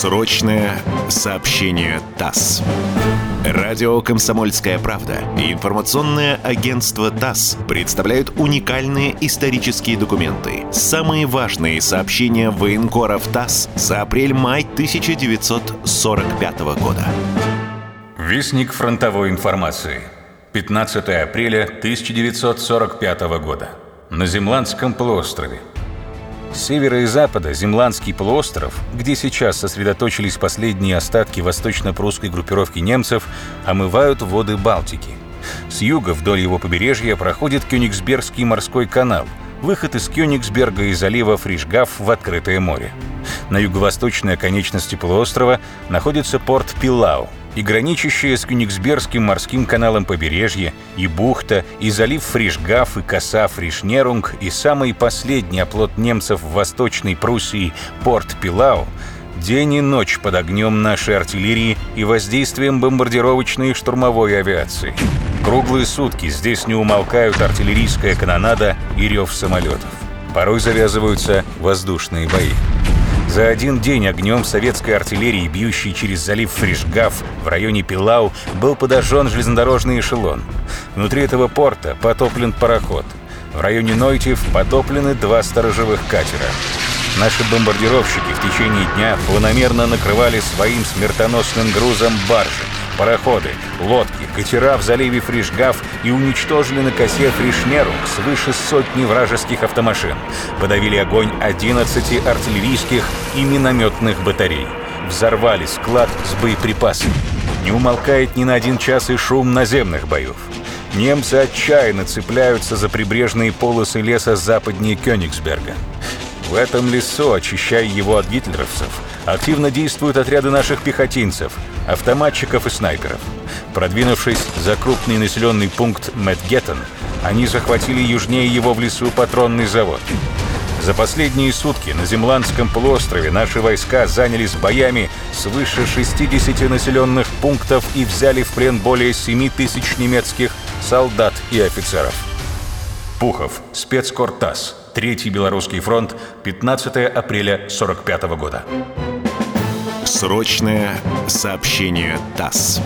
Срочное сообщение ТАСС. Радио «Комсомольская правда» и информационное агентство ТАСС представляют уникальные исторические документы. Самые важные сообщения военкоров ТАСС за апрель-май 1945 года. Вестник фронтовой информации. 15 апреля 1945 года. На Земландском полуострове. Севера и запада Земландский полуостров, где сейчас сосредоточились последние остатки восточно-прусской группировки немцев, омывают воды Балтики. С юга вдоль его побережья проходит Кёнигсбергский морской канал, выход из Кёнигсберга и залива Фришгаф в открытое море. На юго-восточной оконечности полуострова находится порт Пиллау – и граничащее с Кёнигсбергским морским каналом побережье, и бухта, и залив Фришгаф, и коса Фришнерунг, и самый последний оплот немцев в Восточной Пруссии порт Пилау день и ночь под огнем нашей артиллерии и воздействием бомбардировочной и штурмовой авиации. Круглые сутки здесь не умолкают артиллерийская канонада и рев самолетов. Порой завязываются воздушные бои. За один день огнем советской артиллерии, бьющей через залив Фришгаф в районе Пилау, был подожжен железнодорожный эшелон. Внутри этого порта потоплен пароход. В районе Нойтиф потоплены два сторожевых катера. Наши бомбардировщики в течение дня планомерно накрывали своим смертоносным грузом баржи, пароходы, лодки, катера в заливе Фришгаф и уничтожили на косе Фришнерунг свыше сотни вражеских автомашин. Подавили огонь 11 артиллерийских и минометных батарей. Взорвали склад с боеприпасами. Не умолкает ни на один час и шум наземных боев. Немцы отчаянно цепляются за прибрежные полосы леса западнее Кёнигсберга. В этом лесу, очищая его от гитлеровцев, активно действуют отряды наших пехотинцев, автоматчиков и снайперов. Продвинувшись за крупный населенный пункт Мэтгеттен, они захватили южнее его в лесу патронный завод. За последние сутки на Земландском полуострове наши войска занялись боями свыше 60 населенных пунктов и взяли в плен более 7 тысяч немецких солдат и офицеров. Пухов, спецкортас, Третий Белорусский фронт, 15 апреля 45 года. Срочное сообщение ТАСС.